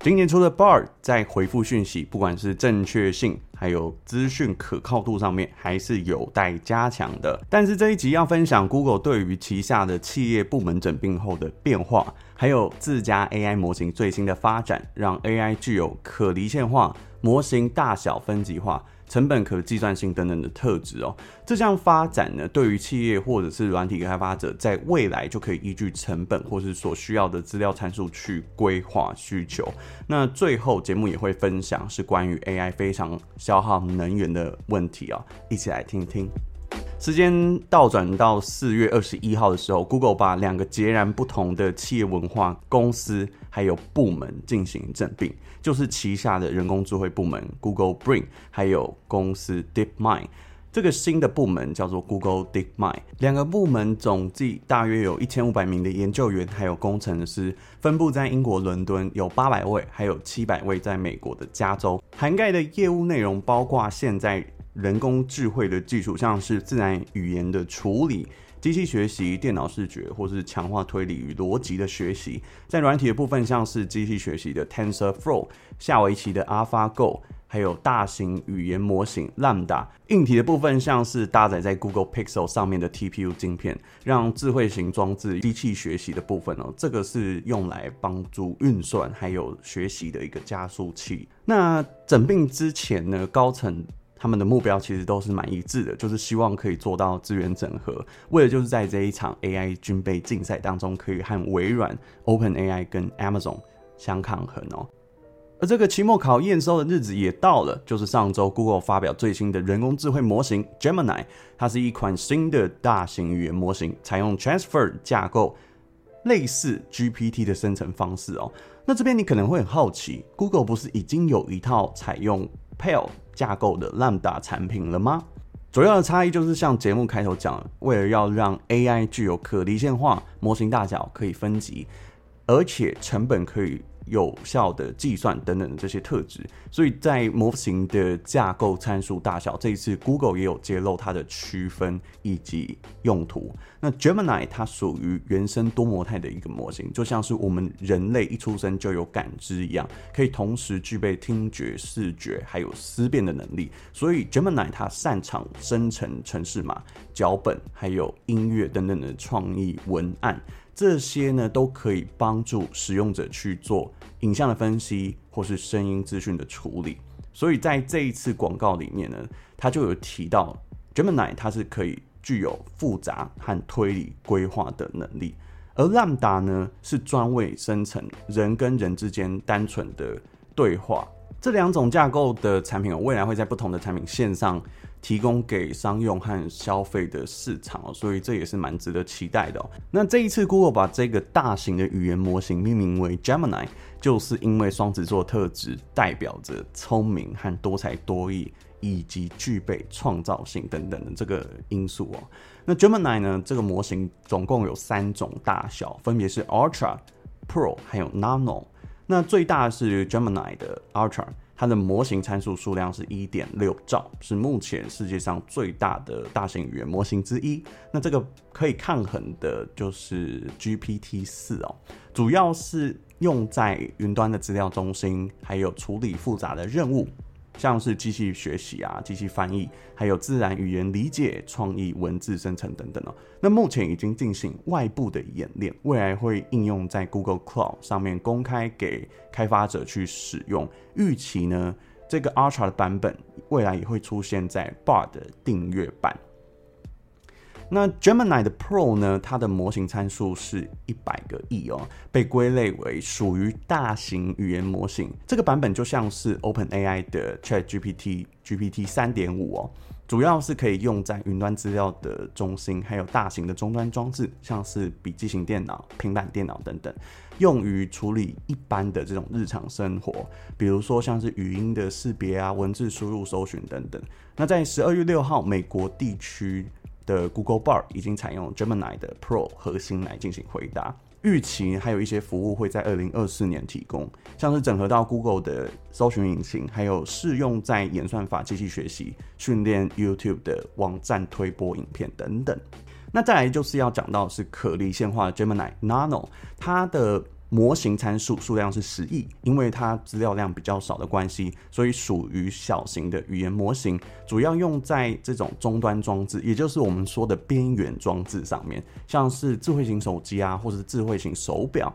今年初的 Bard 在回复讯息，不管是正确性还有资讯可靠度上面，还是有待加强的。但是这一集要分享 Google 对于旗下的企业部门整并后的变化，还有自家 AI 模型最新的发展，让 AI 具有可离线化、模型大小分级化。成本可计算性等等的特质哦，这项发展呢，对于企业或者是软体开发者，在未来就可以依据成本或是所需要的资料参数去规划需求。那最后节目也会分享是关于 AI 非常消耗能源的问题哦，一起来听听。时间倒转到四月二十一号的时候，Google 把两个截然不同的企业文化公司还有部门进行整并，就是旗下的人工智慧部门 Google Brain，还有公司 DeepMind。这个新的部门叫做 Google DeepMind。两个部门总计大约有一千五百名的研究员，还有工程师，分布在英国伦敦，有八百位，还有七百位在美国的加州。涵盖的业务内容包括现在。人工智慧的技术，像是自然语言的处理、机器学习、电脑视觉，或是强化推理与逻辑的学习。在软体的部分，像是机器学习的 TensorFlow、下围棋的 AlphaGo，还有大型语言模型 Lambda。硬体的部分，像是搭载在 Google Pixel 上面的 TPU 晶片，让智慧型装置机器学习的部分哦，这个是用来帮助运算还有学习的一个加速器。那整并之前呢，高层。他们的目标其实都是蛮一致的，就是希望可以做到资源整合，为的就是在这一场 AI 军备竞赛当中，可以和微软、OpenAI 跟 Amazon 相抗衡哦。而这个期末考验收的日子也到了，就是上周 Google 发表最新的人工智慧模型 Gemini，它是一款新的大型语言模型，采用 Transfer 架构，类似 GPT 的生成方式哦。那这边你可能会很好奇，Google 不是已经有一套采用 Pal 架构的 Lambda 产品了吗？主要的差异就是像节目开头讲，为了要让 AI 具有可离线化、模型大小可以分级，而且成本可以。有效的计算等等的这些特质，所以在模型的架构参数大小，这一次 Google 也有揭露它的区分以及用途。那 Gemini 它属于原生多模态的一个模型，就像是我们人类一出生就有感知一样，可以同时具备听觉、视觉还有思辨的能力。所以 Gemini 它擅长生成程式码、脚本还有音乐等等的创意文案。这些呢都可以帮助使用者去做影像的分析或是声音资讯的处理，所以在这一次广告里面呢，他就有提到 Gemini 它是可以具有复杂和推理规划的能力，而 Lambda 呢是专为生成人跟人之间单纯的对话。这两种架构的产品，未来会在不同的产品线上。提供给商用和消费的市场哦，所以这也是蛮值得期待的哦。那这一次，Google 把这个大型的语言模型命名为 Gemini，就是因为双子座特质代表着聪明和多才多艺，以及具备创造性等等的这个因素哦。那 Gemini 呢，这个模型总共有三种大小，分别是 Ultra、Pro 还有 Nano。那最大是 Gemini 的 Ultra。它的模型参数数量是一点六兆，是目前世界上最大的大型语言模型之一。那这个可以抗衡的就是 GPT 四哦，主要是用在云端的资料中心，还有处理复杂的任务。像是机器学习啊、机器翻译，还有自然语言理解、创意文字生成等等哦。那目前已经进行外部的演练，未来会应用在 Google Cloud 上面公开给开发者去使用。预期呢，这个 Ultra 的版本未来也会出现在 Bard 的订阅版。那 Gemini 的 Pro 呢？它的模型参数是一百个亿哦，被归类为属于大型语言模型。这个版本就像是 OpenAI 的 ChatGPT GPT 三点五哦，主要是可以用在云端资料的中心，还有大型的终端装置，像是笔记型电脑、平板电脑等等，用于处理一般的这种日常生活，比如说像是语音的识别啊、文字输入、搜寻等等。那在十二月六号，美国地区的 Google Bar 已经采用 Gemini 的 Pro 核心来进行回答，预期还有一些服务会在二零二四年提供，像是整合到 Google 的搜寻引擎，还有适用在演算法机器学习、训练 YouTube 的网站推播影片等等。那再来就是要讲到是可离线化的 Gemini Nano，它的。模型参数数量是十亿，因为它资料量比较少的关系，所以属于小型的语言模型，主要用在这种终端装置，也就是我们说的边缘装置上面，像是智慧型手机啊，或者是智慧型手表。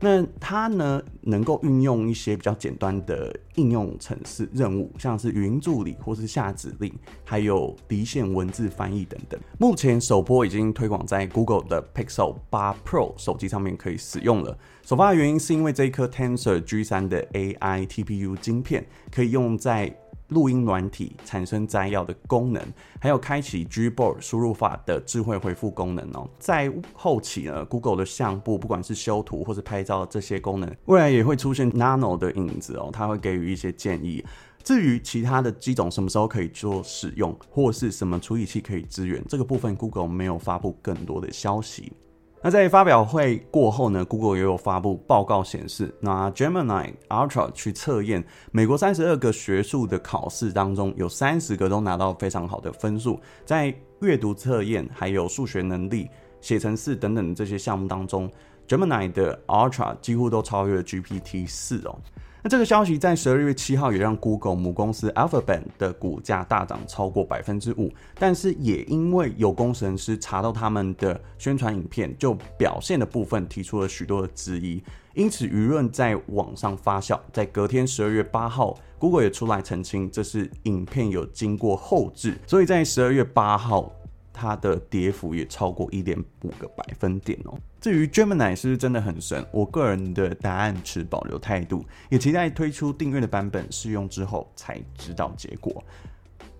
那它呢，能够运用一些比较简单的应用程式任务，像是语音助理或是下指令，还有离线文字翻译等等。目前首波已经推广在 Google 的 Pixel 8 Pro 手机上面可以使用了。首发的原因是因为这一颗 Tensor G3 的 AI TPU 晶片可以用在。录音软体产生摘要的功能，还有开启 Gboard 输入法的智慧回复功能哦。在后期呢，Google 的相簿不管是修图或是拍照这些功能，未来也会出现 Nano 的影子哦，它会给予一些建议。至于其他的机种什么时候可以做使用，或是什么处理器可以支援，这个部分 Google 没有发布更多的消息。那在发表会过后呢，Google 也有发布报告显示，拿 Gemini Ultra 去测验美国三十二个学术的考试当中，有三十个都拿到非常好的分数，在阅读测验、还有数学能力、写程式等等这些项目当中，Gemini 的 Ultra 几乎都超越 GPT 四哦。那这个消息在十二月七号也让 Google 母公司 Alphabet 的股价大涨超过百分之五，但是也因为有工程师查到他们的宣传影片就表现的部分提出了许多的质疑，因此舆论在网上发酵。在隔天十二月八号，Google 也出来澄清，这是影片有经过后置，所以在十二月八号。它的跌幅也超过一点五个百分点哦。至于 Gemini 是不是真的很神，我个人的答案持保留态度，也期待推出订阅的版本试用之后才知道结果。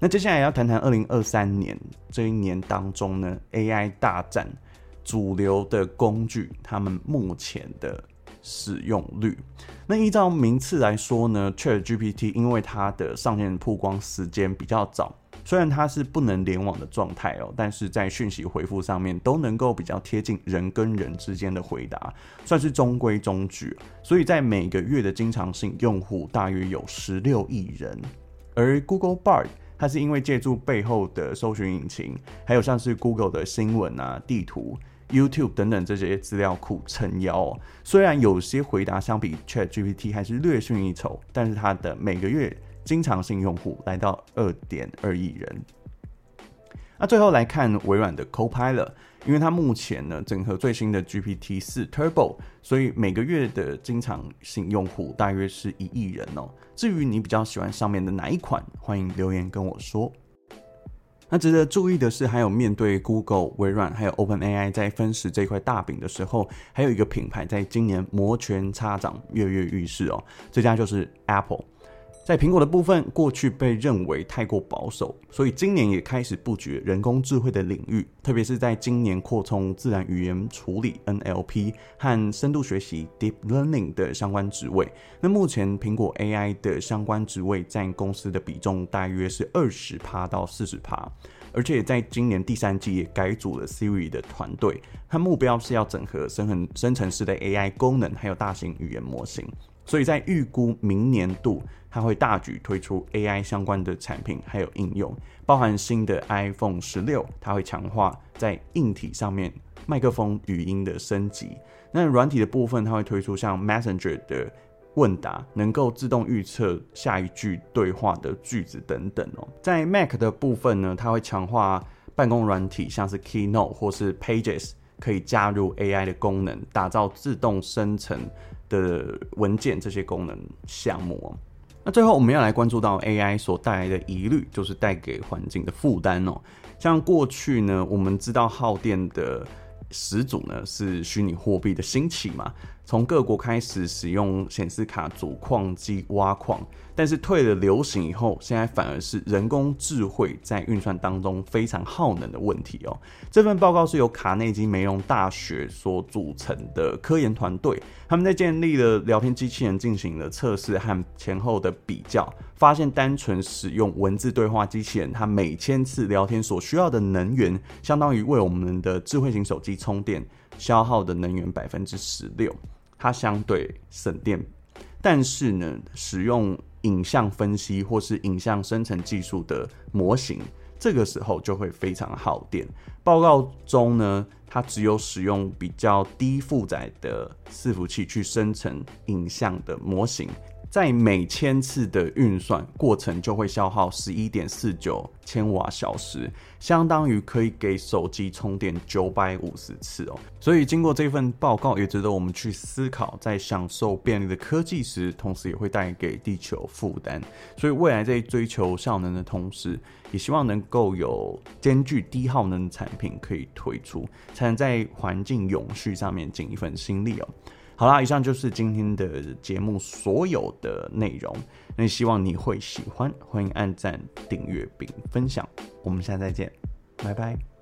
那接下来要谈谈二零二三年这一年当中呢，AI 大战主流的工具，他们目前的使用率。那依照名次来说呢，ChatGPT 因为它的上线曝光时间比较早。虽然它是不能联网的状态哦，但是在讯息回复上面都能够比较贴近人跟人之间的回答，算是中规中矩。所以在每个月的经常性用户大约有十六亿人。而 Google Bard 它是因为借助背后的搜寻引擎，还有像是 Google 的新闻啊、地图、YouTube 等等这些资料库撑腰哦。虽然有些回答相比 ChatGPT 还是略逊一筹，但是它的每个月。经常性用户来到二点二亿人。那最后来看微软的 Copilot，因为它目前呢整合最新的 GPT 四 Turbo，所以每个月的经常性用户大约是一亿人哦。至于你比较喜欢上面的哪一款，欢迎留言跟我说。那值得注意的是，还有面对 Google、微软还有 OpenAI 在分食这块大饼的时候，还有一个品牌在今年摩拳擦掌、跃跃欲试哦。这家就是 Apple。在苹果的部分，过去被认为太过保守，所以今年也开始布局人工智慧的领域，特别是在今年扩充自然语言处理 NLP 和深度学习 Deep Learning 的相关职位。那目前苹果 AI 的相关职位占公司的比重大约是二十趴到四十趴，而且在今年第三季也改组了 Siri 的团队，它目标是要整合深层生成式的 AI 功能，还有大型语言模型。所以在预估明年度，它会大举推出 AI 相关的产品，还有应用，包含新的 iPhone 十六，它会强化在硬体上面麦克风语音的升级。那软体的部分，它会推出像 Messenger 的问答，能够自动预测下一句对话的句子等等哦。在 Mac 的部分呢，它会强化办公软体，像是 Keynote 或是 Pages，可以加入 AI 的功能，打造自动生成的文件这些功能项目。那最后我们要来关注到 AI 所带来的疑虑，就是带给环境的负担哦。像过去呢，我们知道耗电的始祖呢是虚拟货币的兴起嘛。从各国开始使用显示卡组矿机挖矿，但是退了流行以后，现在反而是人工智慧在运算当中非常耗能的问题哦。这份报告是由卡内基梅隆大学所组成的科研团队，他们在建立了聊天机器人进行了测试和前后的比较，发现单纯使用文字对话机器人，它每千次聊天所需要的能源，相当于为我们的智慧型手机充电。消耗的能源百分之十六，它相对省电。但是呢，使用影像分析或是影像生成技术的模型，这个时候就会非常耗电。报告中呢，它只有使用比较低负载的伺服器去生成影像的模型。在每千次的运算过程就会消耗十一点四九千瓦小时，相当于可以给手机充电九百五十次哦。所以经过这份报告，也值得我们去思考，在享受便利的科技时，同时也会带给地球负担。所以未来在追求效能的同时，也希望能够有兼具低耗能的产品可以推出，才能在环境永续上面尽一份心力哦。好啦，以上就是今天的节目所有的内容。那希望你会喜欢，欢迎按赞、订阅并分享。我们下次再见，拜拜。